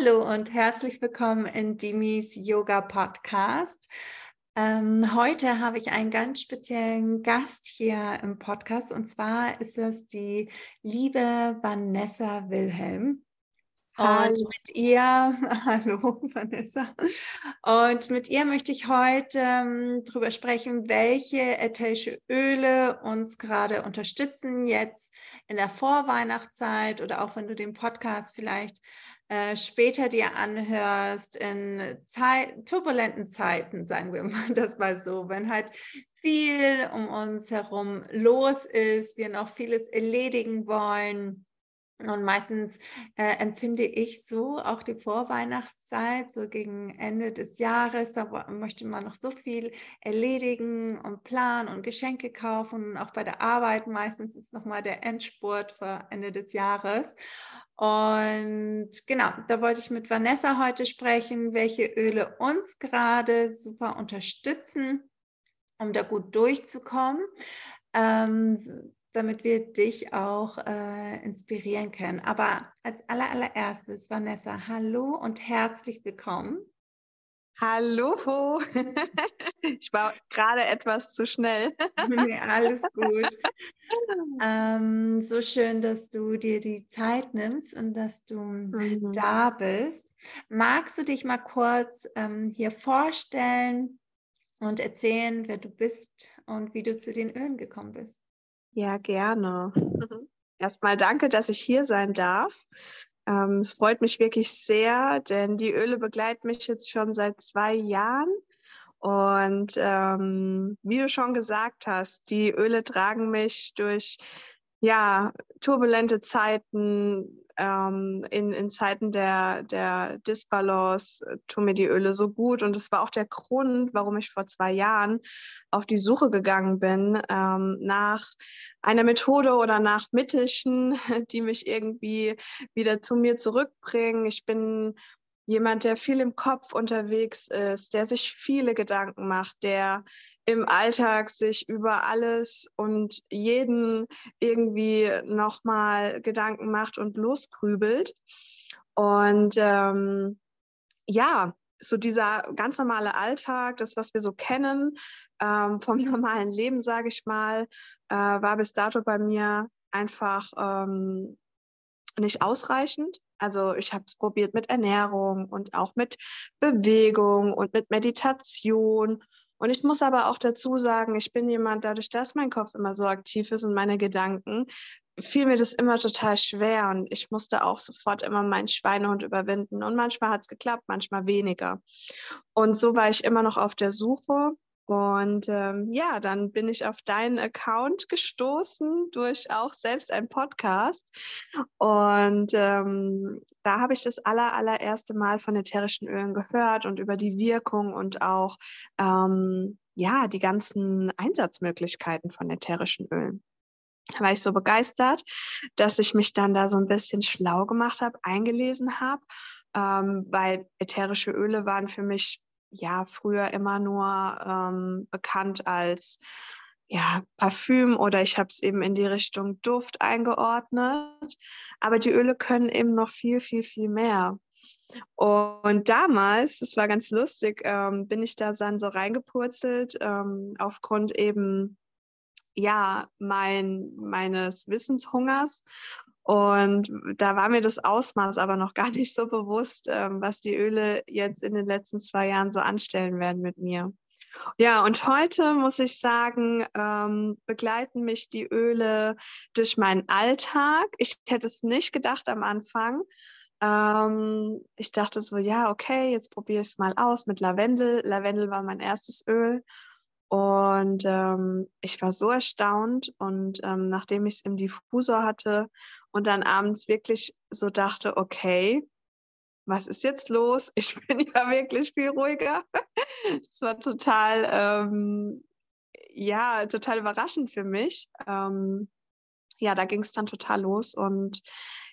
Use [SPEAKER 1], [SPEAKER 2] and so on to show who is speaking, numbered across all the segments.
[SPEAKER 1] Hallo und herzlich willkommen in Dimis Yoga Podcast. Ähm, heute habe ich einen ganz speziellen Gast hier im Podcast und zwar ist es die liebe Vanessa Wilhelm. Hallo. Und mit ihr, hallo Vanessa, und mit ihr möchte ich heute ähm, darüber sprechen, welche ätherische Öle uns gerade unterstützen, jetzt in der Vorweihnachtszeit oder auch wenn du den Podcast vielleicht äh, später dir anhörst, in Zeit, turbulenten Zeiten, sagen wir mal das mal so, wenn halt viel um uns herum los ist, wir noch vieles erledigen wollen. Und meistens äh, empfinde ich so auch die Vorweihnachtszeit, so gegen Ende des Jahres, da möchte man noch so viel erledigen und planen und Geschenke kaufen. Und auch bei der Arbeit meistens ist nochmal der Endspurt vor Ende des Jahres. Und genau, da wollte ich mit Vanessa heute sprechen, welche Öle uns gerade super unterstützen, um da gut durchzukommen, ähm, damit wir dich auch äh, inspirieren können. Aber als allererstes, Vanessa, hallo und herzlich willkommen.
[SPEAKER 2] Hallo, ich war gerade etwas zu schnell.
[SPEAKER 1] nee, alles gut. Ähm, so schön, dass du dir die Zeit nimmst und dass du mhm. da bist. Magst du dich mal kurz ähm, hier vorstellen und erzählen, wer du bist und wie du zu den Ölen gekommen bist?
[SPEAKER 2] Ja, gerne. Erstmal danke, dass ich hier sein darf. Ähm, es freut mich wirklich sehr, denn die Öle begleiten mich jetzt schon seit zwei Jahren. Und ähm, wie du schon gesagt hast, die Öle tragen mich durch ja, turbulente Zeiten, ähm, in, in Zeiten der, der Disbalance äh, tun mir die Öle so gut. Und das war auch der Grund, warum ich vor zwei Jahren auf die Suche gegangen bin ähm, nach einer Methode oder nach Mittelchen, die mich irgendwie wieder zu mir zurückbringen. Ich bin jemand, der viel im Kopf unterwegs ist, der sich viele Gedanken macht, der im Alltag sich über alles und jeden irgendwie nochmal Gedanken macht und losgrübelt. Und ähm, ja, so dieser ganz normale Alltag, das, was wir so kennen ähm, vom normalen Leben, sage ich mal, äh, war bis dato bei mir einfach ähm, nicht ausreichend. Also ich habe es probiert mit Ernährung und auch mit Bewegung und mit Meditation. Und ich muss aber auch dazu sagen, ich bin jemand, dadurch, dass mein Kopf immer so aktiv ist und meine Gedanken, fiel mir das immer total schwer und ich musste auch sofort immer meinen Schweinehund überwinden. Und manchmal hat es geklappt, manchmal weniger. Und so war ich immer noch auf der Suche und ähm, ja, dann bin ich auf deinen Account gestoßen durch auch selbst einen Podcast. Und ähm, da habe ich das aller, allererste Mal von ätherischen Ölen gehört und über die Wirkung und auch ähm, ja, die ganzen Einsatzmöglichkeiten von ätherischen Ölen. Da war ich so begeistert, dass ich mich dann da so ein bisschen schlau gemacht habe, eingelesen habe, ähm, weil ätherische Öle waren für mich ja früher immer nur ähm, bekannt als ja, Parfüm oder ich habe es eben in die Richtung Duft eingeordnet. Aber die Öle können eben noch viel, viel, viel mehr. Und damals, das war ganz lustig, ähm, bin ich da dann so reingepurzelt, ähm, aufgrund eben ja, mein, meines Wissenshungers und da war mir das Ausmaß aber noch gar nicht so bewusst, ähm, was die Öle jetzt in den letzten zwei Jahren so anstellen werden mit mir. Ja, und heute muss ich sagen, ähm, begleiten mich die Öle durch meinen Alltag. Ich hätte es nicht gedacht am Anfang. Ähm, ich dachte so, ja, okay, jetzt probiere ich es mal aus mit Lavendel. Lavendel war mein erstes Öl und ähm, ich war so erstaunt und ähm, nachdem ich es im Diffusor hatte und dann abends wirklich so dachte, okay, was ist jetzt los? Ich bin ja wirklich viel ruhiger. Es war total, ähm, ja, total überraschend für mich. Ähm, ja, da ging es dann total los und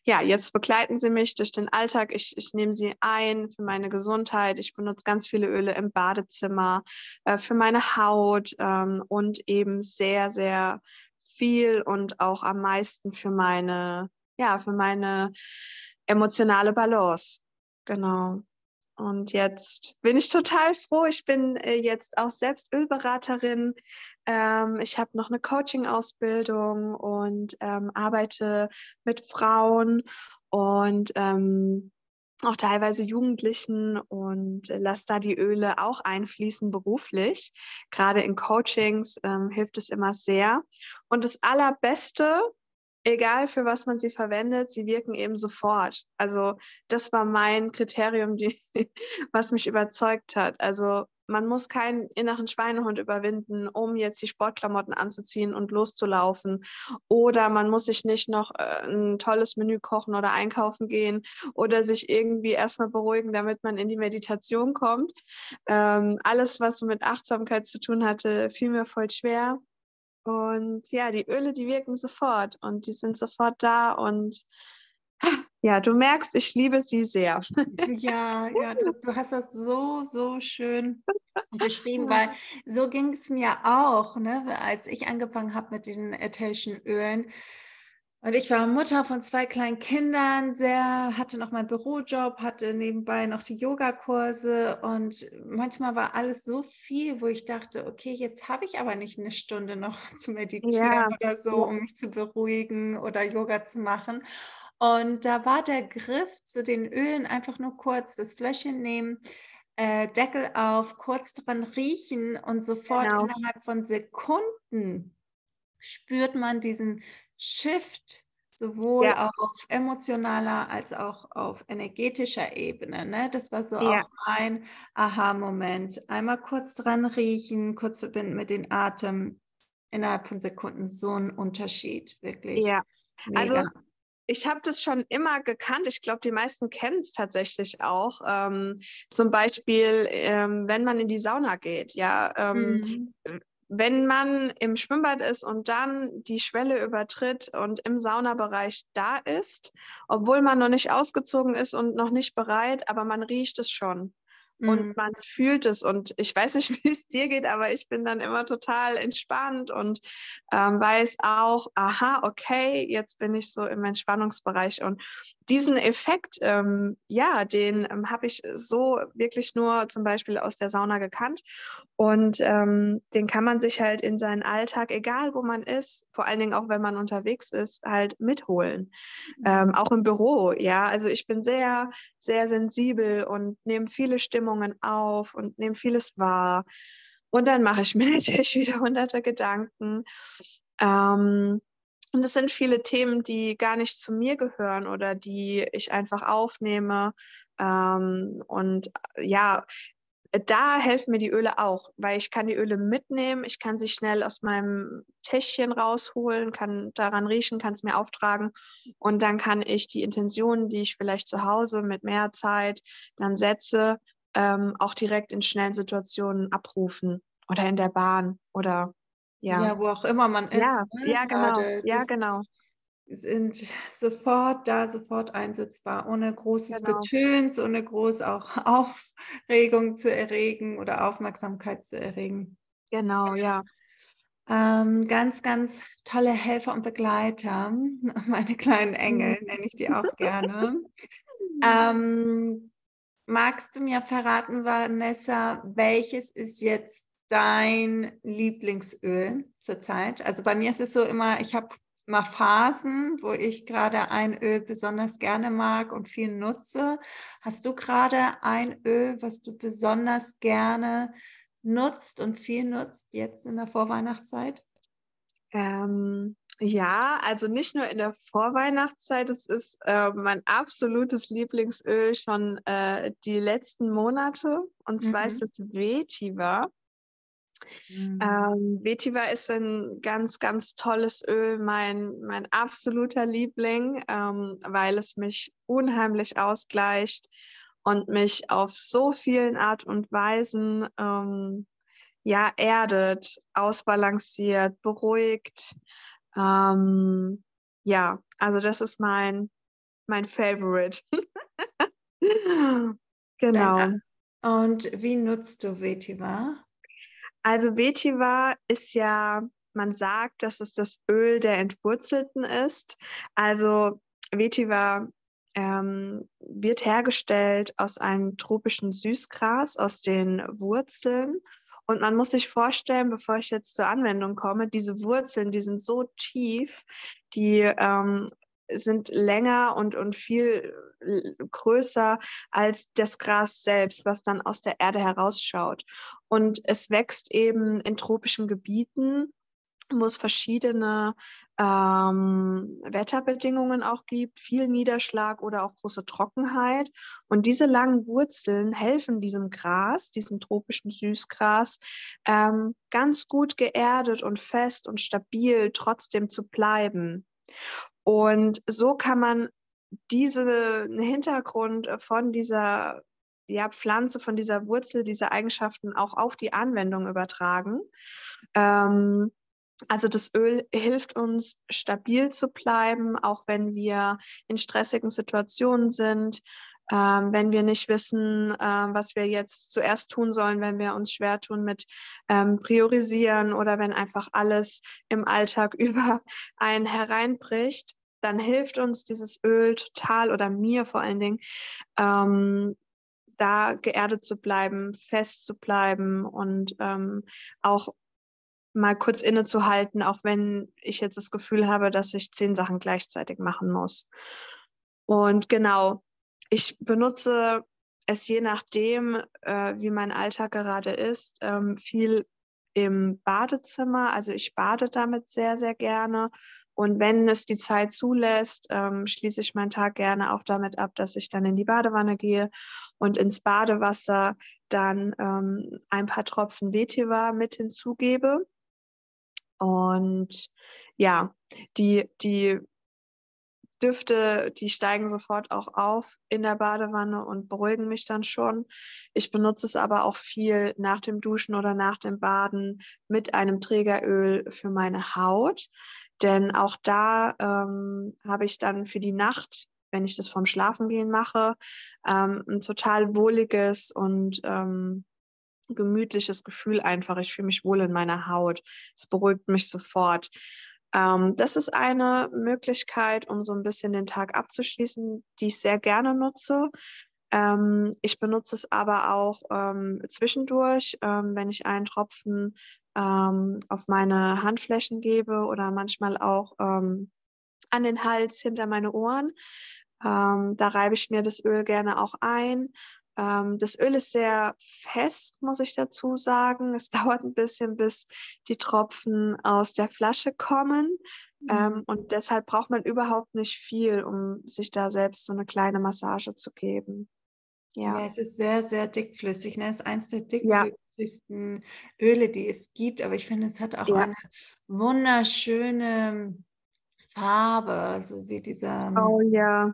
[SPEAKER 2] ja, jetzt begleiten sie mich durch den Alltag. Ich, ich nehme sie ein für meine Gesundheit. Ich benutze ganz viele Öle im Badezimmer, äh, für meine Haut ähm, und eben sehr, sehr viel und auch am meisten für meine, ja, für meine emotionale Balance. genau. Und jetzt bin ich total froh. Ich bin äh, jetzt auch selbst Ölberaterin. Ähm, ich habe noch eine Coaching-Ausbildung und ähm, arbeite mit Frauen und ähm, auch teilweise Jugendlichen und lasse da die Öle auch einfließen beruflich. Gerade in Coachings hilft es immer sehr. Und das Allerbeste, egal für was man sie verwendet, sie wirken eben sofort. Also das war mein Kriterium, die, was mich überzeugt hat. Also man muss keinen inneren Schweinehund überwinden, um jetzt die Sportklamotten anzuziehen und loszulaufen. Oder man muss sich nicht noch äh, ein tolles Menü kochen oder einkaufen gehen oder sich irgendwie erstmal beruhigen, damit man in die Meditation kommt. Ähm, alles, was mit Achtsamkeit zu tun hatte, fiel mir voll schwer. Und ja, die Öle, die wirken sofort und die sind sofort da und ja, du merkst, ich liebe sie sehr.
[SPEAKER 1] Ja, ja, du, du hast das so, so schön beschrieben, weil so ging es mir auch, ne, als ich angefangen habe mit den ätherischen Ölen. Und ich war Mutter von zwei kleinen Kindern, sehr, hatte noch meinen Bürojob, hatte nebenbei noch die Yogakurse und manchmal war alles so viel, wo ich dachte, okay, jetzt habe ich aber nicht eine Stunde noch zu meditieren ja. oder so, um mich zu beruhigen oder Yoga zu machen. Und da war der Griff zu den Ölen einfach nur kurz das Fläschchen nehmen, äh, Deckel auf, kurz dran riechen und sofort genau. innerhalb von Sekunden spürt man diesen Shift sowohl ja. auf emotionaler als auch auf energetischer Ebene. Ne? Das war so ja. auch ein Aha-Moment. Einmal kurz dran riechen, kurz verbinden mit dem Atem. Innerhalb von Sekunden so ein Unterschied, wirklich.
[SPEAKER 2] Ja, also Mega. also ich habe das schon immer gekannt. Ich glaube, die meisten kennen es tatsächlich auch. Ähm, zum Beispiel, ähm, wenn man in die Sauna geht, ja. Ähm, mhm. Wenn man im Schwimmbad ist und dann die Schwelle übertritt und im Saunabereich da ist, obwohl man noch nicht ausgezogen ist und noch nicht bereit, aber man riecht es schon und mhm. man fühlt es. Und ich weiß nicht, wie es dir geht, aber ich bin dann immer total entspannt und ähm, weiß auch, aha, okay, jetzt bin ich so im Entspannungsbereich. Und diesen Effekt, ähm, ja, den ähm, habe ich so wirklich nur zum Beispiel aus der Sauna gekannt. Und ähm, den kann man sich halt in seinen Alltag, egal wo man ist, vor allen Dingen auch wenn man unterwegs ist, halt mitholen. Ähm, auch im Büro, ja. Also ich bin sehr, sehr sensibel und nehme viele Stimmungen auf und nehme vieles wahr. Und dann mache ich mir natürlich wieder hunderte Gedanken. Ähm, und es sind viele Themen, die gar nicht zu mir gehören oder die ich einfach aufnehme. Ähm, und äh, ja, da helfen mir die Öle auch, weil ich kann die Öle mitnehmen, ich kann sie schnell aus meinem Täschchen rausholen, kann daran riechen, kann es mir auftragen und dann kann ich die Intentionen, die ich vielleicht zu Hause mit mehr Zeit dann setze, ähm, auch direkt in schnellen Situationen abrufen oder in der Bahn oder
[SPEAKER 1] ja. Ja, wo auch immer man ist.
[SPEAKER 2] Ja, ne? ja genau. Ja, genau.
[SPEAKER 1] Sind sofort da, sofort einsetzbar, ohne großes genau. Getöns, ohne groß auch Aufregung zu erregen oder Aufmerksamkeit zu erregen.
[SPEAKER 2] Genau, ja.
[SPEAKER 1] Ähm, ganz, ganz tolle Helfer und Begleiter, meine kleinen Engel nenne ich die auch gerne. ähm, magst du mir verraten, Vanessa, welches ist jetzt dein Lieblingsöl zurzeit? Also bei mir ist es so immer, ich habe mal Phasen, wo ich gerade ein Öl besonders gerne mag und viel nutze. Hast du gerade ein Öl, was du besonders gerne nutzt und viel nutzt jetzt in der Vorweihnachtszeit?
[SPEAKER 2] Ähm, ja, also nicht nur in der Vorweihnachtszeit, es ist äh, mein absolutes Lieblingsöl schon äh, die letzten Monate. Und zwar mhm. ist es Vetiver. Mhm. Ähm, Vetiver ist ein ganz, ganz tolles Öl, mein, mein absoluter Liebling, ähm, weil es mich unheimlich ausgleicht und mich auf so vielen Art und Weisen ähm, ja, erdet, ausbalanciert, beruhigt. Ähm, ja, also das ist mein, mein Favorite.
[SPEAKER 1] genau. Und wie nutzt du Vetiver?
[SPEAKER 2] Also Vetiver ist ja, man sagt, dass es das Öl der Entwurzelten ist. Also Vetiver ähm, wird hergestellt aus einem tropischen Süßgras, aus den Wurzeln. Und man muss sich vorstellen, bevor ich jetzt zur Anwendung komme, diese Wurzeln, die sind so tief, die ähm, sind länger und, und viel größer als das Gras selbst, was dann aus der Erde herausschaut. Und es wächst eben in tropischen Gebieten wo es verschiedene ähm, Wetterbedingungen auch gibt, viel Niederschlag oder auch große Trockenheit. Und diese langen Wurzeln helfen diesem Gras, diesem tropischen Süßgras, ähm, ganz gut geerdet und fest und stabil trotzdem zu bleiben. Und so kann man diesen Hintergrund von dieser ja, Pflanze, von dieser Wurzel, diese Eigenschaften auch auf die Anwendung übertragen. Ähm, also das Öl hilft uns, stabil zu bleiben, auch wenn wir in stressigen Situationen sind, ähm, wenn wir nicht wissen, äh, was wir jetzt zuerst tun sollen, wenn wir uns schwer tun mit ähm, Priorisieren oder wenn einfach alles im Alltag über einen hereinbricht, dann hilft uns dieses Öl total oder mir vor allen Dingen, ähm, da geerdet zu bleiben, fest zu bleiben und ähm, auch mal kurz innezuhalten, auch wenn ich jetzt das Gefühl habe, dass ich zehn Sachen gleichzeitig machen muss. Und genau, ich benutze es je nachdem, äh, wie mein Alltag gerade ist, ähm, viel im Badezimmer. Also ich bade damit sehr, sehr gerne. Und wenn es die Zeit zulässt, ähm, schließe ich meinen Tag gerne auch damit ab, dass ich dann in die Badewanne gehe und ins Badewasser dann ähm, ein paar Tropfen Vetiver mit hinzugebe. Und ja, die, die Düfte, die steigen sofort auch auf in der Badewanne und beruhigen mich dann schon. Ich benutze es aber auch viel nach dem Duschen oder nach dem Baden mit einem Trägeröl für meine Haut. Denn auch da ähm, habe ich dann für die Nacht, wenn ich das vom Schlafengehen mache, ähm, ein total wohliges und ähm, gemütliches Gefühl einfach. Ich fühle mich wohl in meiner Haut. Es beruhigt mich sofort. Ähm, das ist eine Möglichkeit, um so ein bisschen den Tag abzuschließen, die ich sehr gerne nutze. Ähm, ich benutze es aber auch ähm, zwischendurch, ähm, wenn ich einen Tropfen ähm, auf meine Handflächen gebe oder manchmal auch ähm, an den Hals hinter meine Ohren. da reibe ich mir das Öl gerne auch ein das Öl ist sehr fest, muss ich dazu sagen. Es dauert ein bisschen, bis die Tropfen aus der Flasche kommen. Mhm. Ähm, und deshalb braucht man überhaupt nicht viel, um sich da selbst so eine kleine Massage zu geben.
[SPEAKER 1] Ja, ja es ist sehr, sehr dickflüssig. Ne? Es ist eins der dickflüssigsten ja. Öle, die es gibt. Aber ich finde, es hat auch ja. eine wunderschöne Farbe, so wie dieser.
[SPEAKER 2] Oh ja.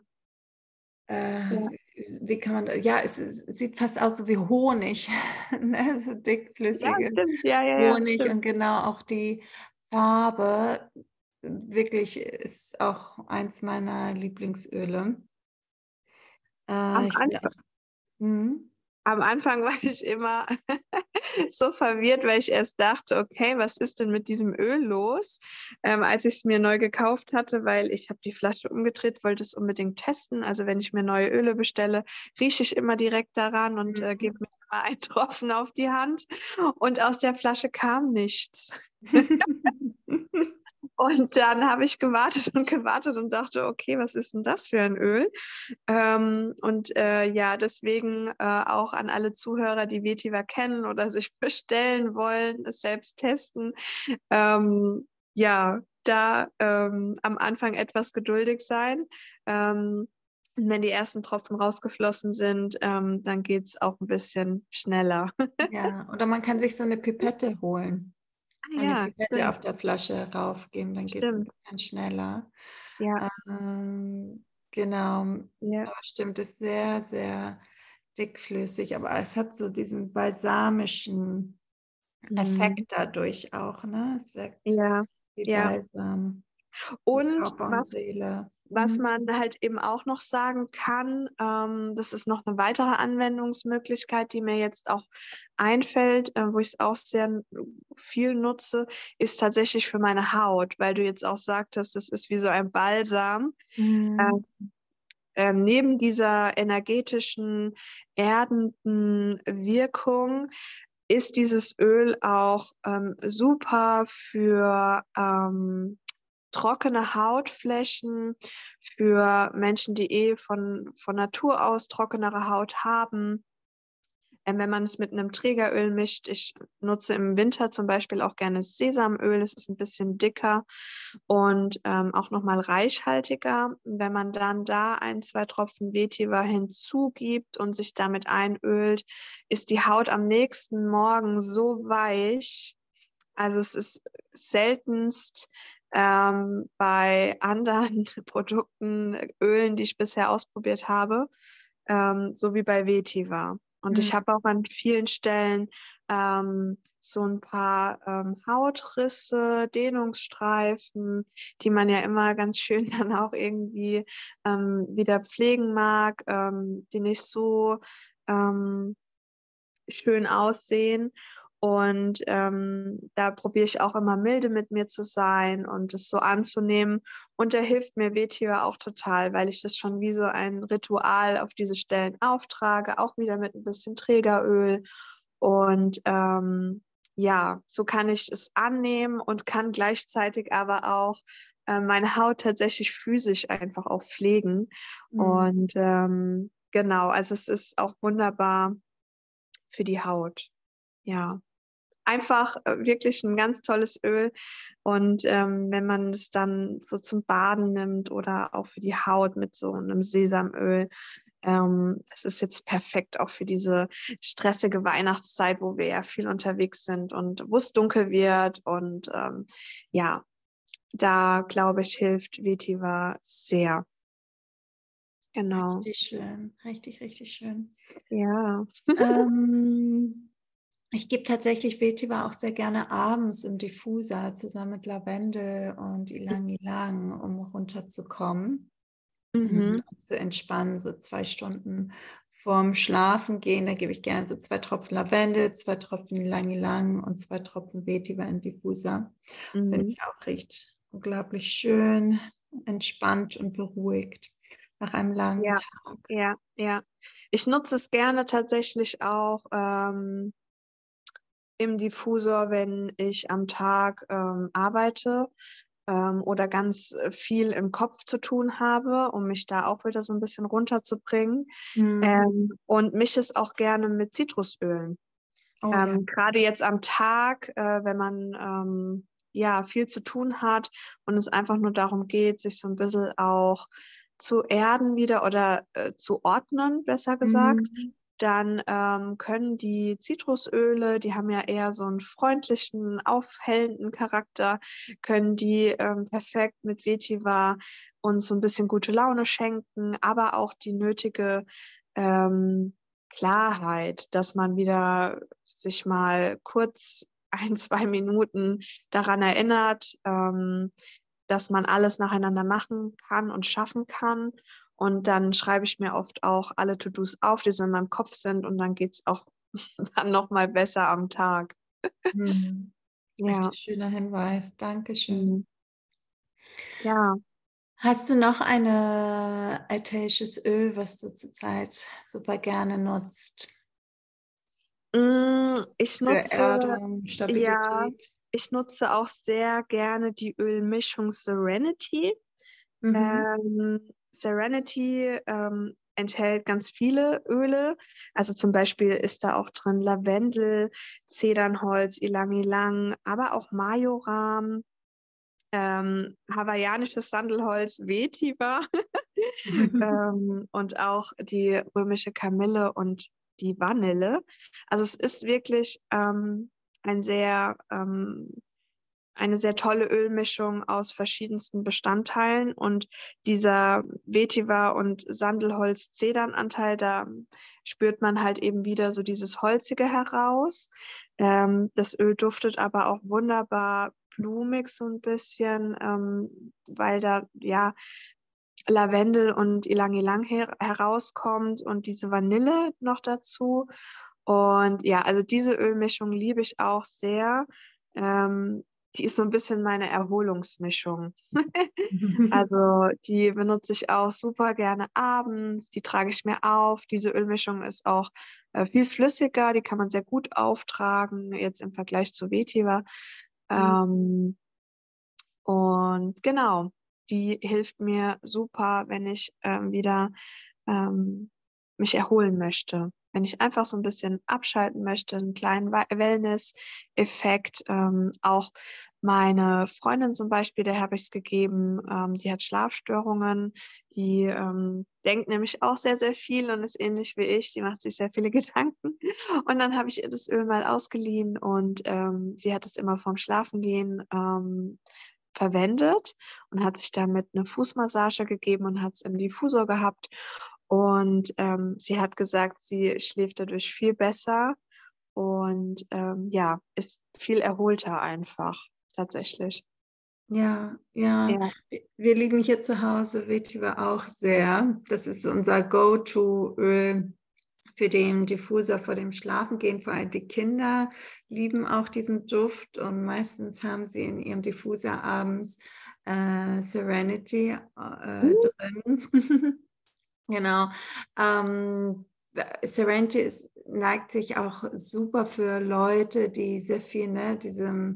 [SPEAKER 1] Äh, ja wie kann man, ja, es, es, sieht fast aus so wie Honig, ne? so dickflüssige ja.
[SPEAKER 2] Ja,
[SPEAKER 1] Honig stimmt. und genau auch die Farbe wirklich ist auch eins meiner Lieblingsöle.
[SPEAKER 2] Äh, Am Anfang? Am Anfang war ich immer so verwirrt, weil ich erst dachte, okay, was ist denn mit diesem Öl los? Ähm, als ich es mir neu gekauft hatte, weil ich habe die Flasche umgedreht, wollte es unbedingt testen. Also wenn ich mir neue Öle bestelle, rieche ich immer direkt daran und äh, gebe mir immer einen Tropfen auf die Hand. Und aus der Flasche kam nichts. Und dann habe ich gewartet und gewartet und dachte, okay, was ist denn das für ein Öl? Ähm, und äh, ja, deswegen äh, auch an alle Zuhörer, die Vetiver kennen oder sich bestellen wollen, es selbst testen. Ähm, ja, da ähm, am Anfang etwas geduldig sein. Ähm, und wenn die ersten Tropfen rausgeflossen sind, ähm, dann geht es auch ein bisschen schneller.
[SPEAKER 1] ja, oder man kann sich so eine Pipette holen. Ah, ja, Pipette auf der Flasche raufgeben, dann geht es ein bisschen schneller. Ja. Ähm, genau. Ja. Aber stimmt, ist sehr, sehr dickflüssig, aber es hat so diesen balsamischen mhm. Effekt dadurch auch, ne? Es wirkt
[SPEAKER 2] ja. wie ja. Balsam. Und was, Seele. Was mhm. man halt eben auch noch sagen kann, ähm, das ist noch eine weitere Anwendungsmöglichkeit, die mir jetzt auch einfällt, äh, wo ich es auch sehr viel nutze, ist tatsächlich für meine Haut, weil du jetzt auch sagtest, das ist wie so ein Balsam. Mhm. Ähm, äh, neben dieser energetischen, erdenden Wirkung ist dieses Öl auch ähm, super für ähm, trockene Hautflächen, für Menschen, die eh von, von Natur aus trockenere Haut haben. Ähm, wenn man es mit einem Trägeröl mischt, ich nutze im Winter zum Beispiel auch gerne Sesamöl, es ist ein bisschen dicker und ähm, auch nochmal reichhaltiger. Wenn man dann da ein, zwei Tropfen Vetiver hinzugibt und sich damit einölt, ist die Haut am nächsten Morgen so weich. Also es ist seltenst ähm, bei anderen Produkten, Ölen, die ich bisher ausprobiert habe, ähm, so wie bei Vetiver. Und mhm. ich habe auch an vielen Stellen ähm, so ein paar ähm, Hautrisse, Dehnungsstreifen, die man ja immer ganz schön dann auch irgendwie ähm, wieder pflegen mag, ähm, die nicht so ähm, schön aussehen. Und ähm, da probiere ich auch immer milde mit mir zu sein und es so anzunehmen. Und da hilft mir Vetiver auch total, weil ich das schon wie so ein Ritual auf diese Stellen auftrage, auch wieder mit ein bisschen Trägeröl. Und ähm, ja, so kann ich es annehmen und kann gleichzeitig aber auch äh, meine Haut tatsächlich physisch einfach auch pflegen. Mhm. Und ähm, genau, also es ist auch wunderbar für die Haut. Ja einfach äh, wirklich ein ganz tolles Öl. Und ähm, wenn man es dann so zum Baden nimmt oder auch für die Haut mit so einem Sesamöl, ähm, es ist jetzt perfekt auch für diese stressige Weihnachtszeit, wo wir ja viel unterwegs sind und wo es dunkel wird. Und ähm, ja, da glaube ich, hilft Vetiver sehr.
[SPEAKER 1] Genau. Richtig schön, richtig, richtig schön.
[SPEAKER 2] Ja.
[SPEAKER 1] ähm, ich gebe tatsächlich Vetiver auch sehr gerne abends im Diffuser zusammen mit Lavendel und Ilang Ilang, um runterzukommen, mhm. um zu entspannen, so zwei Stunden vorm Schlafen gehen. Da gebe ich gerne so zwei Tropfen Lavendel, zwei Tropfen Ilang Ilang und zwei Tropfen Vetiver im Diffuser. Mhm. Finde ich auch recht unglaublich schön, entspannt und beruhigt nach einem langen
[SPEAKER 2] ja,
[SPEAKER 1] Tag.
[SPEAKER 2] Ja, ja. Ich nutze es gerne tatsächlich auch. Ähm im Diffusor, wenn ich am Tag ähm, arbeite ähm, oder ganz viel im Kopf zu tun habe, um mich da auch wieder so ein bisschen runterzubringen. Mhm. Ähm, und mische es auch gerne mit Zitrusölen. Oh, ja. Ähm, gerade jetzt am Tag, äh, wenn man ähm, ja viel zu tun hat und es einfach nur darum geht, sich so ein bisschen auch zu erden wieder oder äh, zu ordnen, besser gesagt. Mhm dann ähm, können die Zitrusöle, die haben ja eher so einen freundlichen, aufhellenden Charakter, können die ähm, perfekt mit Vetiver uns so ein bisschen gute Laune schenken, aber auch die nötige ähm, Klarheit, dass man wieder sich mal kurz ein, zwei Minuten daran erinnert, ähm, dass man alles nacheinander machen kann und schaffen kann und dann schreibe ich mir oft auch alle To-Dos auf, die so in meinem Kopf sind. Und dann geht es auch dann nochmal besser am Tag.
[SPEAKER 1] Mhm. Ja. Richtig schöner Hinweis. Dankeschön. Mhm.
[SPEAKER 2] Ja.
[SPEAKER 1] Hast du noch ein ätherisches Öl, was du zurzeit super gerne nutzt?
[SPEAKER 2] Mm, ich nutze, Erdung, ja, ich nutze auch sehr gerne die Ölmischung Serenity. Mhm. Ähm, Serenity ähm, enthält ganz viele Öle. Also zum Beispiel ist da auch drin Lavendel, Zedernholz, Ilang-Ilang, aber auch Majoram, ähm, hawaiianisches Sandelholz, Vetiver ähm, und auch die römische Kamille und die Vanille. Also es ist wirklich ähm, ein sehr ähm, eine sehr tolle Ölmischung aus verschiedensten Bestandteilen und dieser Vetiver und Sandelholz-Zedernanteil, da spürt man halt eben wieder so dieses Holzige heraus. Ähm, das Öl duftet aber auch wunderbar blumig so ein bisschen, ähm, weil da ja Lavendel und Ilang Ilang her herauskommt und diese Vanille noch dazu. Und ja, also diese Ölmischung liebe ich auch sehr. Ähm, die ist so ein bisschen meine Erholungsmischung. also die benutze ich auch super gerne abends, die trage ich mir auf. Diese Ölmischung ist auch äh, viel flüssiger, die kann man sehr gut auftragen, jetzt im Vergleich zu Vetiver. Mhm. Ähm, und genau, die hilft mir super, wenn ich ähm, wieder ähm, mich erholen möchte. Wenn ich einfach so ein bisschen abschalten möchte, einen kleinen Wellness-Effekt. Ähm, auch meine Freundin zum Beispiel, der habe ich es gegeben, ähm, die hat Schlafstörungen, die ähm, denkt nämlich auch sehr, sehr viel und ist ähnlich wie ich. Die macht sich sehr viele Gedanken. Und dann habe ich ihr das Öl mal ausgeliehen und ähm, sie hat es immer vorm Schlafengehen ähm, verwendet und hat sich damit eine Fußmassage gegeben und hat es im Diffusor gehabt. Und ähm, sie hat gesagt, sie schläft dadurch viel besser und ähm, ja, ist viel erholter einfach tatsächlich.
[SPEAKER 1] Ja, ja, ja, Wir lieben hier zu Hause Vetiver auch sehr. Das ist unser Go-To-Öl für den Diffuser vor dem Schlafengehen. Vor allem die Kinder lieben auch diesen Duft und meistens haben sie in ihrem Diffuser abends äh, Serenity äh, uh. drin. genau. Ähm, Serenity ist, neigt sich auch super für Leute, die sehr viel, ne, diese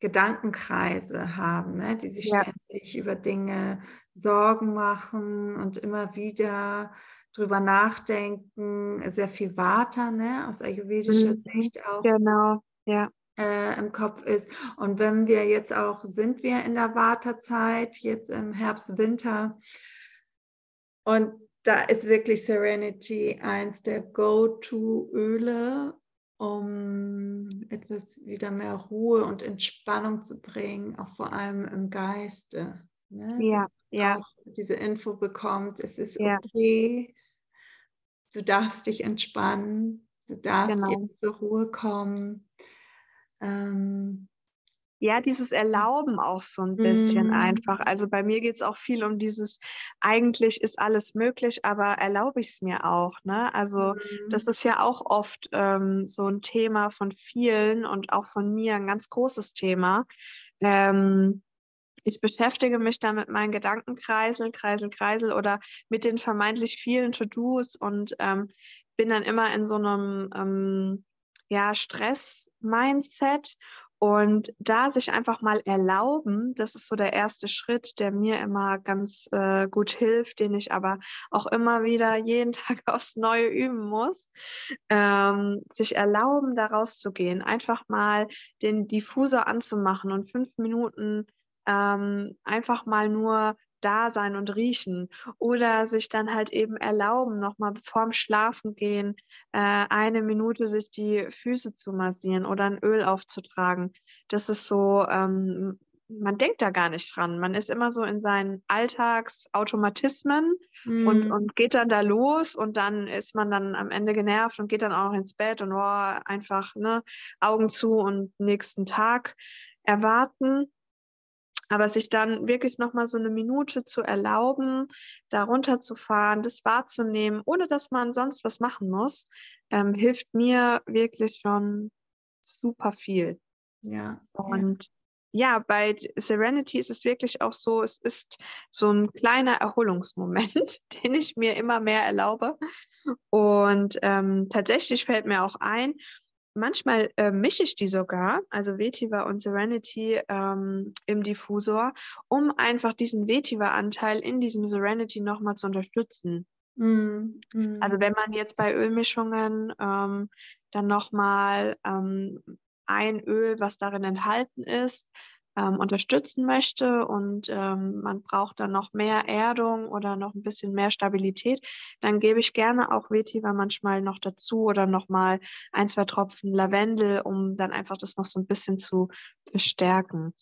[SPEAKER 1] Gedankenkreise haben, ne, die sich ja. ständig über Dinge Sorgen machen und immer wieder drüber nachdenken, sehr viel Vata, ne, aus ayurvedischer mhm. Sicht auch.
[SPEAKER 2] Genau, ja.
[SPEAKER 1] Äh, im Kopf ist. Und wenn wir jetzt auch, sind wir in der Vata-Zeit, jetzt im Herbst, Winter. Und da ist wirklich Serenity eins der Go-To-Öle, um etwas wieder mehr Ruhe und Entspannung zu bringen, auch vor allem im Geiste.
[SPEAKER 2] Ne? Ja, ja.
[SPEAKER 1] diese Info bekommt, es ist ja. okay, du darfst dich entspannen, du darfst genau. jetzt zur Ruhe kommen. Ähm,
[SPEAKER 2] ja, dieses Erlauben auch so ein bisschen mm. einfach. Also bei mir geht es auch viel um dieses, eigentlich ist alles möglich, aber erlaube ich es mir auch. Ne? Also mm. das ist ja auch oft ähm, so ein Thema von vielen und auch von mir ein ganz großes Thema. Ähm, ich beschäftige mich da mit meinen Gedankenkreisel, Kreisel, Kreisel oder mit den vermeintlich vielen To-Dos und ähm, bin dann immer in so einem ähm, ja, Stress-Mindset und da sich einfach mal erlauben, das ist so der erste Schritt, der mir immer ganz äh, gut hilft, den ich aber auch immer wieder jeden Tag aufs Neue üben muss, ähm, sich erlauben, da rauszugehen, einfach mal den Diffusor anzumachen und fünf Minuten ähm, einfach mal nur da sein und riechen oder sich dann halt eben erlauben, nochmal vorm Schlafengehen äh, eine Minute sich die Füße zu massieren oder ein Öl aufzutragen. Das ist so, ähm, man denkt da gar nicht dran. Man ist immer so in seinen Alltagsautomatismen mm. und, mhm. und geht dann da los und dann ist man dann am Ende genervt und geht dann auch noch ins Bett und oh, einfach ne, Augen zu und nächsten Tag erwarten. Aber sich dann wirklich nochmal so eine Minute zu erlauben, da runterzufahren, das wahrzunehmen, ohne dass man sonst was machen muss, ähm, hilft mir wirklich schon super viel.
[SPEAKER 1] Ja.
[SPEAKER 2] Und ja. ja, bei Serenity ist es wirklich auch so, es ist so ein kleiner Erholungsmoment, den ich mir immer mehr erlaube. Und ähm, tatsächlich fällt mir auch ein, manchmal äh, mische ich die sogar, also Vetiver und Serenity ähm, im Diffusor, um einfach diesen Vetiver-Anteil in diesem Serenity nochmal zu unterstützen. Mm, mm. Also wenn man jetzt bei Ölmischungen ähm, dann nochmal ähm, ein Öl, was darin enthalten ist, ähm, unterstützen möchte und ähm, man braucht dann noch mehr Erdung oder noch ein bisschen mehr Stabilität, dann gebe ich gerne auch Vetiver manchmal noch dazu oder nochmal ein, zwei Tropfen Lavendel, um dann einfach das noch so ein bisschen zu verstärken.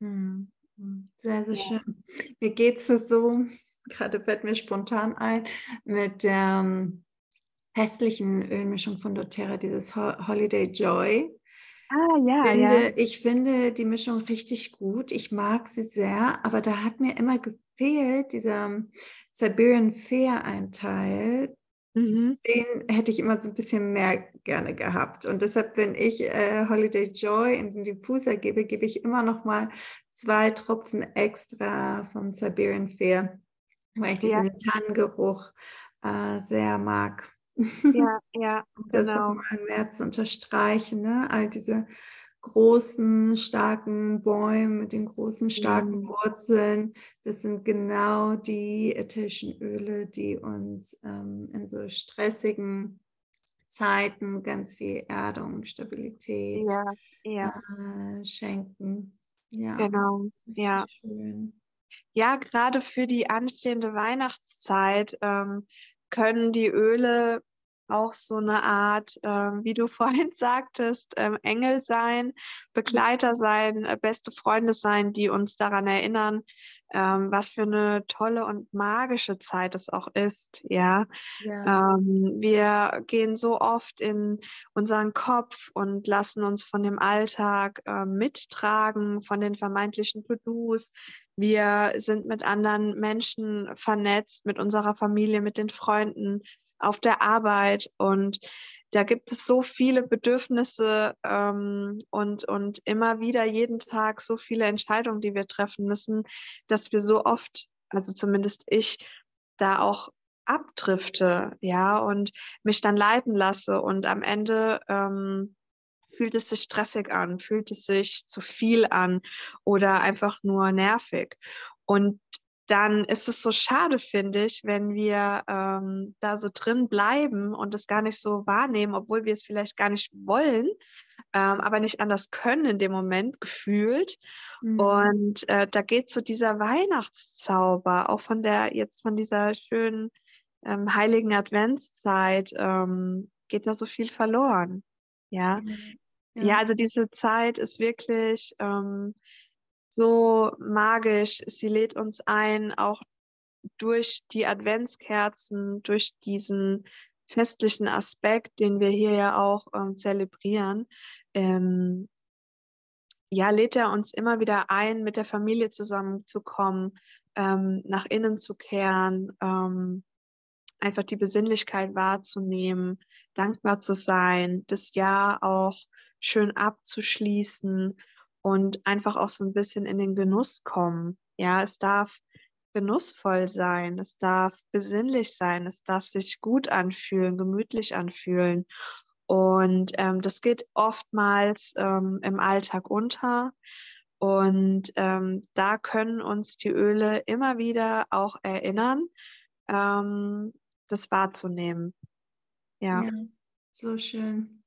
[SPEAKER 1] Hm, hm. Sehr, sehr ja. schön. Mir geht es so, gerade fällt mir spontan ein, mit der ähm, hässlichen Ölmischung von doTERRA, dieses Holiday Joy.
[SPEAKER 2] Ah, ja,
[SPEAKER 1] finde,
[SPEAKER 2] ja.
[SPEAKER 1] Ich finde die Mischung richtig gut. Ich mag sie sehr, aber da hat mir immer gefehlt dieser Siberian Fair ein Teil. mhm. den hätte ich immer so ein bisschen mehr gerne gehabt. Und deshalb, wenn ich äh, Holiday Joy in den Diffuser gebe, gebe ich immer noch mal zwei Tropfen extra vom Siberian Fair, weil ich diesen ja. Tannengeruch äh, sehr mag.
[SPEAKER 2] Ja, ja,
[SPEAKER 1] um das genau. nochmal mehr zu unterstreichen, ne? all diese großen, starken Bäumen mit den großen, starken mhm. Wurzeln. Das sind genau die ätherischen Öle, die uns ähm, in so stressigen Zeiten ganz viel Erdung, Stabilität
[SPEAKER 2] ja, ja.
[SPEAKER 1] Äh, schenken. Ja,
[SPEAKER 2] genau. Ja. Schön. Ja, gerade für die anstehende Weihnachtszeit ähm, können die Öle auch so eine Art, äh, wie du vorhin sagtest, ähm, Engel sein, Begleiter sein, äh, beste Freunde sein, die uns daran erinnern, ähm, was für eine tolle und magische Zeit es auch ist. Ja, ja. Ähm, wir gehen so oft in unseren Kopf und lassen uns von dem Alltag äh, mittragen, von den vermeintlichen To-Dos. Wir sind mit anderen Menschen vernetzt, mit unserer Familie, mit den Freunden auf der Arbeit. Und da gibt es so viele Bedürfnisse ähm, und, und immer wieder jeden Tag so viele Entscheidungen, die wir treffen müssen, dass wir so oft, also zumindest ich, da auch abdrifte, ja, und mich dann leiten lasse. Und am Ende ähm, fühlt es sich stressig an, fühlt es sich zu viel an oder einfach nur nervig. Und dann ist es so schade, finde ich, wenn wir ähm, da so drin bleiben und es gar nicht so wahrnehmen, obwohl wir es vielleicht gar nicht wollen, ähm, aber nicht anders können in dem Moment gefühlt. Mhm. Und äh, da geht so dieser Weihnachtszauber, auch von der, jetzt von dieser schönen ähm, heiligen Adventszeit, ähm, geht da so viel verloren. Ja. Ja. ja. also diese Zeit ist wirklich ähm, so magisch. Sie lädt uns ein, auch durch die Adventskerzen, durch diesen festlichen Aspekt, den wir hier ja auch ähm, zelebrieren, ähm, ja, lädt er uns immer wieder ein, mit der Familie zusammenzukommen, ähm, nach innen zu kehren, ähm, einfach die Besinnlichkeit wahrzunehmen, dankbar zu sein, das Jahr auch schön abzuschließen und einfach auch so ein bisschen in den Genuss kommen. Ja, es darf genussvoll sein, es darf besinnlich sein, es darf sich gut anfühlen, gemütlich anfühlen. Und ähm, das geht oftmals ähm, im Alltag unter. Und ähm, da können uns die Öle immer wieder auch erinnern, ähm, das wahrzunehmen.
[SPEAKER 1] Ja. ja, so schön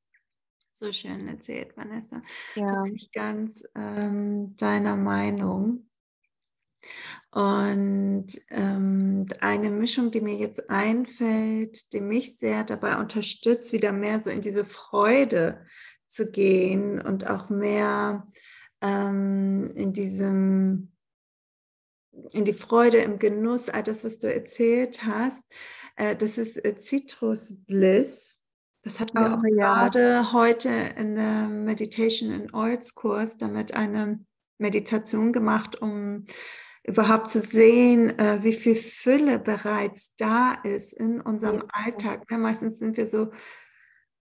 [SPEAKER 1] so schön erzählt, Vanessa. Ja. Da bin ich ganz ähm, deiner Meinung. Und ähm, eine Mischung, die mir jetzt einfällt, die mich sehr dabei unterstützt, wieder mehr so in diese Freude zu gehen und auch mehr ähm, in diesem, in die Freude im Genuss, all das, was du erzählt hast, äh, das ist äh, Citrus Bliss. Das hatten wir oh, auch ja. gerade heute in der Meditation in Oils Kurs damit eine Meditation gemacht, um überhaupt zu sehen, äh, wie viel Fülle bereits da ist in unserem ja. Alltag. Ne, meistens sind wir so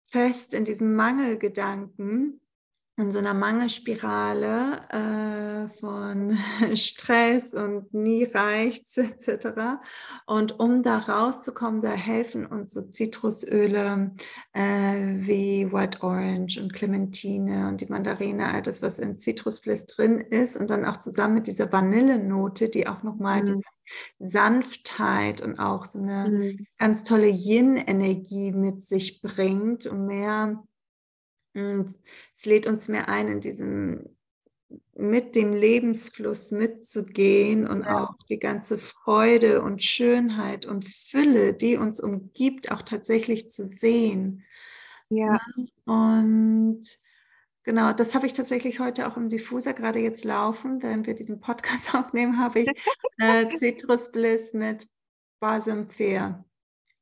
[SPEAKER 1] fest in diesem Mangelgedanken in so einer Mangelspirale äh, von Stress und nie reicht's etc. Und um da rauszukommen, da helfen uns so Zitrusöle äh, wie White Orange und Clementine und die Mandarine, all das, was im Zitrusbliss drin ist und dann auch zusammen mit dieser Vanillenote, die auch nochmal mhm. diese Sanftheit und auch so eine mhm. ganz tolle Yin-Energie mit sich bringt, um mehr und es lädt uns mehr ein, in diesem mit dem Lebensfluss mitzugehen und ja. auch die ganze Freude und Schönheit und Fülle, die uns umgibt, auch tatsächlich zu sehen. Ja. Und genau, das habe ich tatsächlich heute auch im Diffuser gerade jetzt laufen, während wir diesen Podcast aufnehmen, habe ich äh, Citrus Bliss mit Balsam Fair.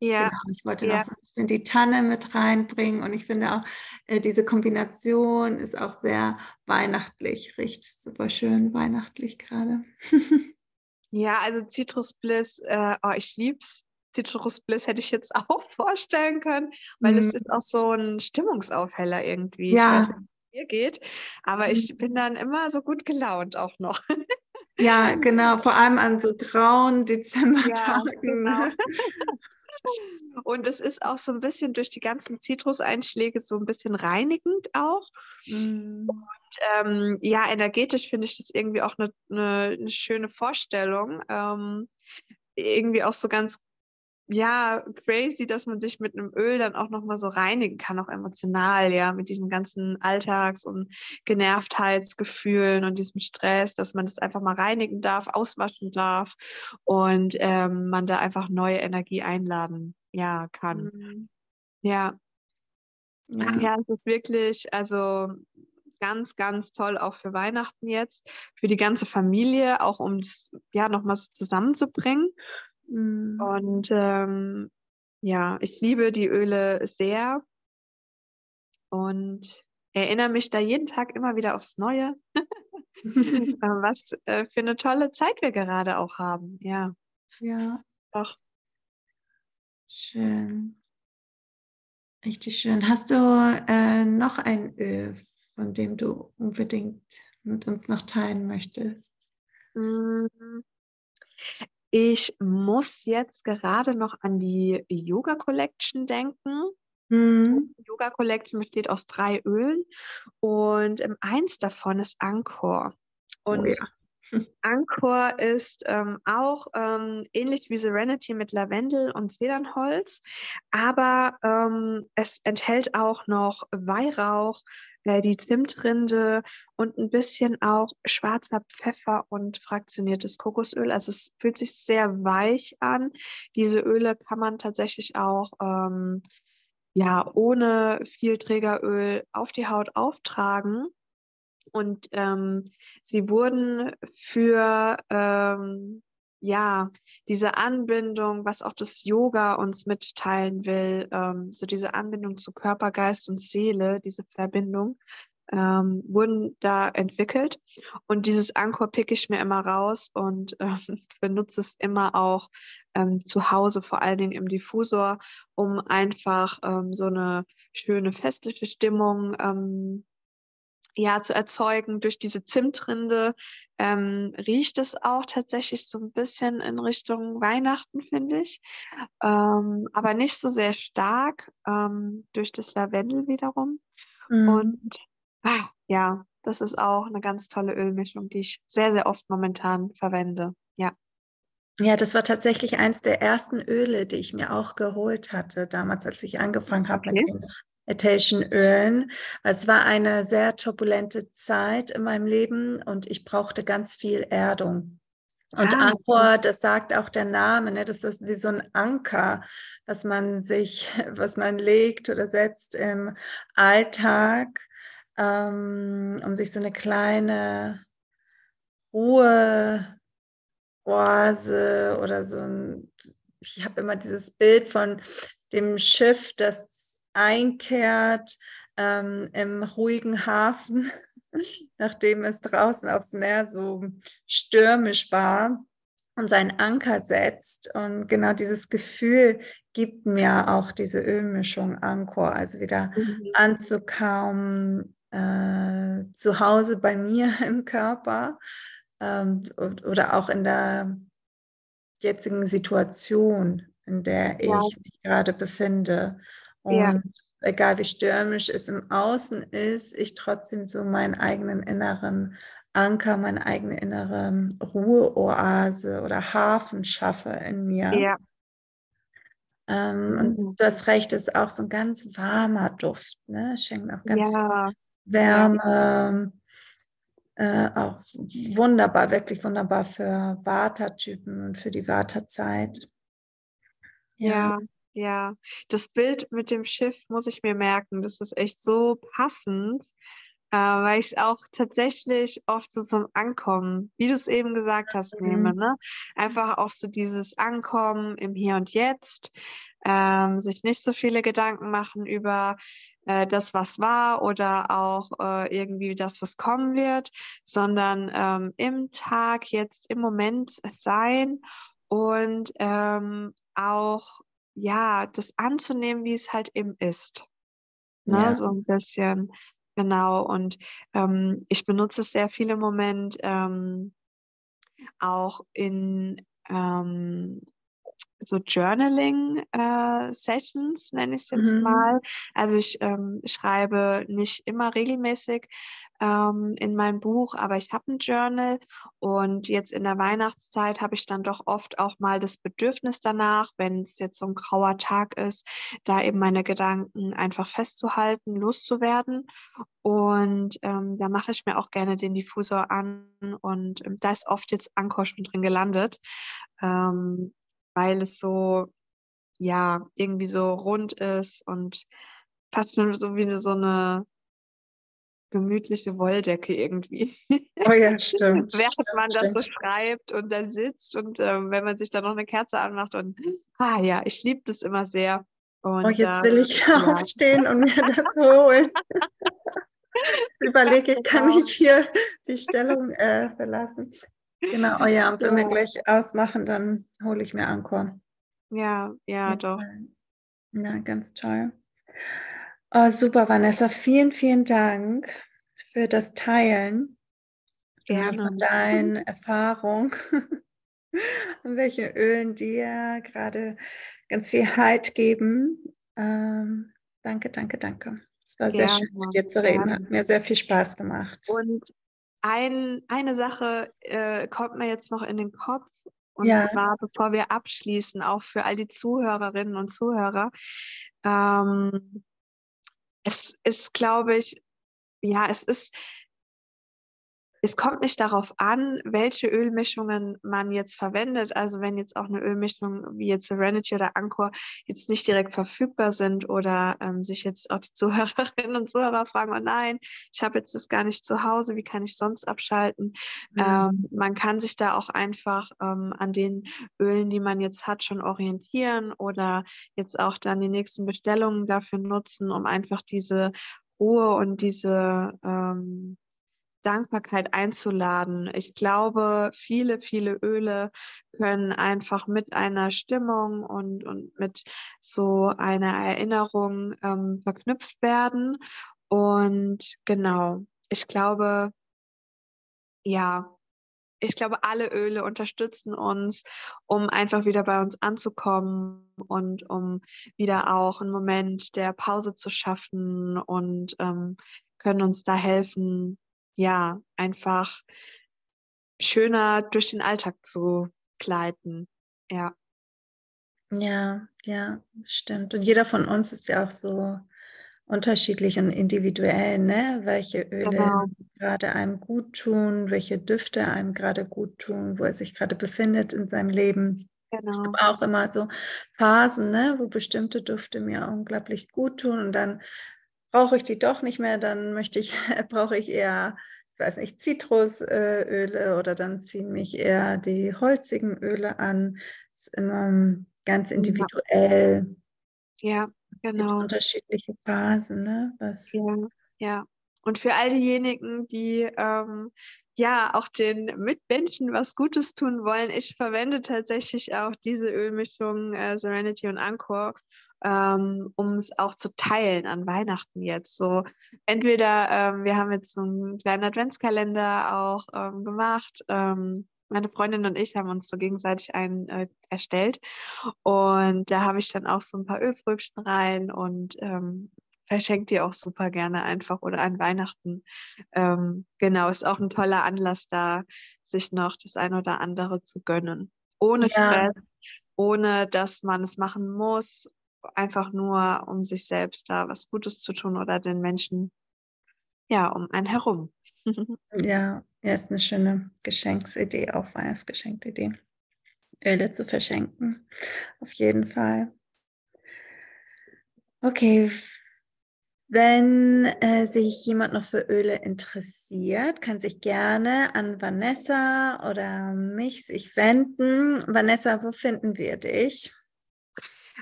[SPEAKER 1] Ja. Genau, ich wollte ja. noch ein bisschen die Tanne mit reinbringen und ich finde auch, äh, diese Kombination ist auch sehr weihnachtlich, riecht super schön weihnachtlich gerade.
[SPEAKER 2] ja, also Citrus Bliss, äh, oh, ich lieb's. Citrus Bliss hätte ich jetzt auch vorstellen können, weil mhm. es ist auch so ein Stimmungsaufheller irgendwie.
[SPEAKER 1] Ja.
[SPEAKER 2] Ich weiß nicht, wie es geht, aber ich mhm. bin dann immer so gut gelaunt auch noch.
[SPEAKER 1] Ja, genau, vor allem an so grauen Dezembertagen. Ja, genau.
[SPEAKER 2] Und es ist auch so ein bisschen durch die ganzen Zitruseinschläge so ein bisschen reinigend auch. Mm. Und ähm, ja, energetisch finde ich das irgendwie auch eine, eine, eine schöne Vorstellung. Ähm, irgendwie auch so ganz ja, crazy, dass man sich mit einem Öl dann auch nochmal so reinigen kann, auch emotional, ja, mit diesen ganzen Alltags- und Genervtheitsgefühlen und diesem Stress, dass man das einfach mal reinigen darf, auswaschen darf und ähm, man da einfach neue Energie einladen, ja, kann. Mhm. Ja. ja. Ja, es ist wirklich, also ganz, ganz toll auch für Weihnachten jetzt, für die ganze Familie, auch um es ja nochmal so zusammenzubringen. Mhm. Und ähm, ja, ich liebe die Öle sehr und erinnere mich da jeden Tag immer wieder aufs Neue, äh, was äh, für eine tolle Zeit wir gerade auch haben. Ja.
[SPEAKER 1] Ja.
[SPEAKER 2] Doch.
[SPEAKER 1] Schön. Richtig schön. Hast du äh, noch ein Öl, von dem du unbedingt mit uns noch teilen möchtest?
[SPEAKER 2] Ich muss jetzt gerade noch an die Yoga Collection denken. Mhm. Die Yoga Collection besteht aus drei Ölen und ähm, eins davon ist Angkor. Oh und oh ja. Angkor ist ähm, auch ähm, ähnlich wie Serenity mit Lavendel und Zedernholz, aber ähm, es enthält auch noch Weihrauch, äh, die Zimtrinde und ein bisschen auch schwarzer Pfeffer und fraktioniertes Kokosöl. Also es fühlt sich sehr weich an. Diese Öle kann man tatsächlich auch ähm, ja, ohne viel Trägeröl auf die Haut auftragen. Und ähm, sie wurden für ähm, ja, diese Anbindung, was auch das Yoga uns mitteilen will, ähm, so diese Anbindung zu Körper, Geist und Seele, diese Verbindung, ähm, wurden da entwickelt. Und dieses Anchor picke ich mir immer raus und ähm, benutze es immer auch ähm, zu Hause, vor allen Dingen im Diffusor, um einfach ähm, so eine schöne festliche Stimmung ähm, ja, zu erzeugen durch diese Zimtrinde. Ähm, riecht es auch tatsächlich so ein bisschen in Richtung Weihnachten, finde ich. Ähm, aber nicht so sehr stark ähm, durch das Lavendel wiederum. Mhm. Und ah, ja, das ist auch eine ganz tolle Ölmischung, die ich sehr, sehr oft momentan verwende. Ja.
[SPEAKER 1] Ja, das war tatsächlich eins der ersten Öle, die ich mir auch geholt hatte, damals, als ich angefangen habe okay. mit den Ölen. Es war eine sehr turbulente Zeit in meinem Leben und ich brauchte ganz viel Erdung. Und ah, Anchor, das sagt auch der Name, ne? das ist wie so ein Anker, was man sich, was man legt oder setzt im Alltag, ähm, um sich so eine kleine Ruheoase oder so ein, ich habe immer dieses Bild von dem Schiff, das einkehrt ähm, im ruhigen Hafen, nachdem es draußen aufs Meer so stürmisch war und seinen Anker setzt. Und genau dieses Gefühl gibt mir auch diese Ölmischung Ankor, also wieder mhm. anzukommen, äh, zu Hause bei mir im Körper ähm, oder auch in der jetzigen Situation, in der ich ja. mich gerade befinde. Und ja. egal wie stürmisch es im Außen ist, ich trotzdem so meinen eigenen inneren Anker, meine eigene innere Ruheoase oder Hafen schaffe in mir. Ja. Ähm, und mhm. das Recht ist auch so ein ganz warmer Duft. Ne? Schenkt auch ganz ja. viel Wärme. Äh, auch wunderbar, wirklich wunderbar für Vata-Typen und für die Vata-Zeit.
[SPEAKER 2] Ja. ja. Ja, das Bild mit dem Schiff muss ich mir merken. Das ist echt so passend, äh, weil ich es auch tatsächlich oft so zum Ankommen, wie du es eben gesagt hast, mhm. nehme. Ne? Einfach auch so dieses Ankommen im Hier und Jetzt, ähm, sich nicht so viele Gedanken machen über äh, das, was war oder auch äh, irgendwie das, was kommen wird, sondern ähm, im Tag, jetzt im Moment sein und ähm, auch, ja, das anzunehmen, wie es halt eben ist. Ne? Ja. So ein bisschen. Genau. Und ähm, ich benutze es sehr viel im Moment ähm, auch in ähm, so Journaling-Sessions, äh, nenne ich es jetzt mhm. mal. Also ich ähm, schreibe nicht immer regelmäßig ähm, in mein Buch, aber ich habe ein Journal und jetzt in der Weihnachtszeit habe ich dann doch oft auch mal das Bedürfnis danach, wenn es jetzt so ein grauer Tag ist, da eben meine Gedanken einfach festzuhalten, loszuwerden. Und ähm, da mache ich mir auch gerne den Diffusor an und ähm, da ist oft jetzt Anchor schon drin gelandet. Ähm, weil es so, ja, irgendwie so rund ist und fast schon so wie so eine gemütliche Wolldecke irgendwie.
[SPEAKER 1] Oh ja, stimmt.
[SPEAKER 2] Während
[SPEAKER 1] stimmt,
[SPEAKER 2] man das so schreibt und da sitzt und ähm, wenn man sich dann noch eine Kerze anmacht und ah ja, ich liebe das immer sehr. Und,
[SPEAKER 1] oh, jetzt will ich ja. aufstehen und mir das holen. Überlege, ich kann genau. ich hier die Stellung äh, verlassen. Genau, oh ja, und wenn wir gleich ausmachen, dann hole ich mir Ankor.
[SPEAKER 2] Ja, ja, ja, doch.
[SPEAKER 1] Ja, ganz toll. Oh, super, Vanessa. Vielen, vielen Dank für das Teilen Gerne. von deinen Erfahrungen und welche Ölen dir gerade ganz viel Halt geben. Ähm, danke, danke, danke. Es war Gerne. sehr schön, mit dir zu reden. Hat mir sehr viel Spaß gemacht.
[SPEAKER 2] Und ein, eine Sache äh, kommt mir jetzt noch in den Kopf. Und ja. zwar, bevor wir abschließen, auch für all die Zuhörerinnen und Zuhörer. Ähm, es ist, glaube ich, ja, es ist es kommt nicht darauf an, welche Ölmischungen man jetzt verwendet. Also wenn jetzt auch eine Ölmischung wie jetzt Serenity oder Anchor jetzt nicht direkt verfügbar sind oder ähm, sich jetzt auch die Zuhörerinnen und Zuhörer fragen, oh nein, ich habe jetzt das gar nicht zu Hause, wie kann ich sonst abschalten? Mhm. Ähm, man kann sich da auch einfach ähm, an den Ölen, die man jetzt hat, schon orientieren oder jetzt auch dann die nächsten Bestellungen dafür nutzen, um einfach diese Ruhe und diese ähm, Dankbarkeit einzuladen. Ich glaube, viele, viele Öle können einfach mit einer Stimmung und, und mit so einer Erinnerung ähm, verknüpft werden. Und genau, ich glaube, ja, ich glaube, alle Öle unterstützen uns, um einfach wieder bei uns anzukommen und um wieder auch einen Moment der Pause zu schaffen und ähm, können uns da helfen, ja, einfach schöner durch den Alltag zu gleiten. Ja.
[SPEAKER 1] Ja, ja, stimmt. Und jeder von uns ist ja auch so unterschiedlich und individuell, ne? Welche Öle genau. gerade einem gut tun, welche Düfte einem gerade gut tun, wo er sich gerade befindet in seinem Leben. Genau. Ich habe auch immer so Phasen, ne, wo bestimmte Düfte mir unglaublich gut tun und dann brauche ich die doch nicht mehr, dann möchte ich, brauche ich eher, ich weiß nicht, Zitrusöle oder dann ziehen mich eher die holzigen Öle an. Das ist immer ganz individuell.
[SPEAKER 2] Ja, genau.
[SPEAKER 1] unterschiedliche Phasen, ne?
[SPEAKER 2] Was ja, ja. Und für all diejenigen, die ähm, ja auch den Mitmenschen was Gutes tun wollen, ich verwende tatsächlich auch diese Ölmischung äh, Serenity und Anchor ähm, um es auch zu teilen an Weihnachten jetzt. So entweder ähm, wir haben jetzt einen kleinen Adventskalender auch ähm, gemacht. Ähm, meine Freundin und ich haben uns so gegenseitig einen äh, erstellt und da habe ich dann auch so ein paar Ölpröbchen rein und ähm, verschenkt die auch super gerne einfach oder an Weihnachten. Ähm, genau, ist auch ein toller Anlass da, sich noch das ein oder andere zu gönnen. Ohne ja. Stress, ohne dass man es machen muss einfach nur, um sich selbst da was Gutes zu tun oder den Menschen, ja, um einen herum.
[SPEAKER 1] ja, ja, ist eine schöne Geschenksidee, auch Weihnachtsgeschenkidee. Öle zu verschenken. Auf jeden Fall. Okay, wenn äh, sich jemand noch für Öle interessiert, kann sich gerne an Vanessa oder mich sich wenden. Vanessa, wo finden wir dich?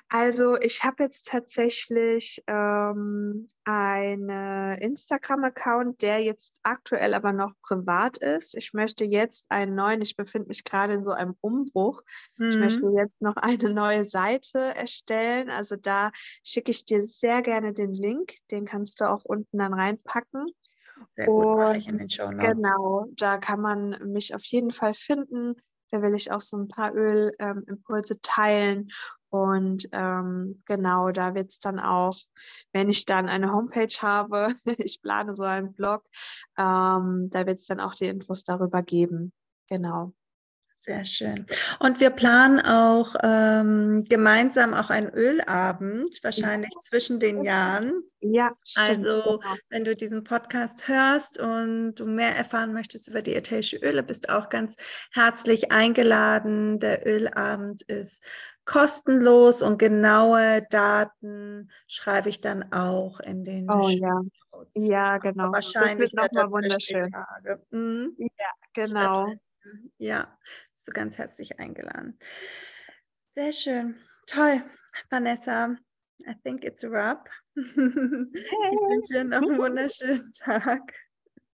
[SPEAKER 2] Also ich habe jetzt tatsächlich ähm, einen Instagram-Account, der jetzt aktuell aber noch privat ist. Ich möchte jetzt einen neuen, ich befinde mich gerade in so einem Umbruch. Mhm. Ich möchte jetzt noch eine neue Seite erstellen. Also da schicke ich dir sehr gerne den Link. Den kannst du auch unten dann reinpacken.
[SPEAKER 1] Sehr gut, Und ich in den Show Notes.
[SPEAKER 2] Genau, da kann man mich auf jeden Fall finden. Da will ich auch so ein paar Ölimpulse ähm, teilen. Und ähm, genau, da wird es dann auch, wenn ich dann eine Homepage habe, ich plane so einen Blog, ähm, da wird es dann auch die Infos darüber geben. Genau.
[SPEAKER 1] Sehr schön. Und wir planen auch ähm, gemeinsam auch einen Ölabend, wahrscheinlich ja. zwischen den Jahren.
[SPEAKER 2] Ja,
[SPEAKER 1] stimmt. Also, genau. wenn du diesen Podcast hörst und du mehr erfahren möchtest über die ätherische Öle, bist auch ganz herzlich eingeladen. Der Ölabend ist kostenlos und genaue Daten schreibe ich dann auch in den
[SPEAKER 2] Oh ja. Ja, genau.
[SPEAKER 1] wahrscheinlich
[SPEAKER 2] das wird nochmal wunderschön.
[SPEAKER 1] Mhm.
[SPEAKER 2] Ja, genau.
[SPEAKER 1] Ja, bist du ganz herzlich eingeladen. Sehr schön. Toll, Vanessa. I think it's a wrap. Hey. Ich wünsche dir noch einen wunderschönen Tag.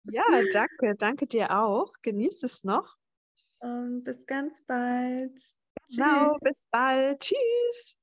[SPEAKER 2] Ja, danke. Danke dir auch. Genieß es noch.
[SPEAKER 1] Und bis ganz bald.
[SPEAKER 2] Genau, Tschüss. bis bald. Tschüss.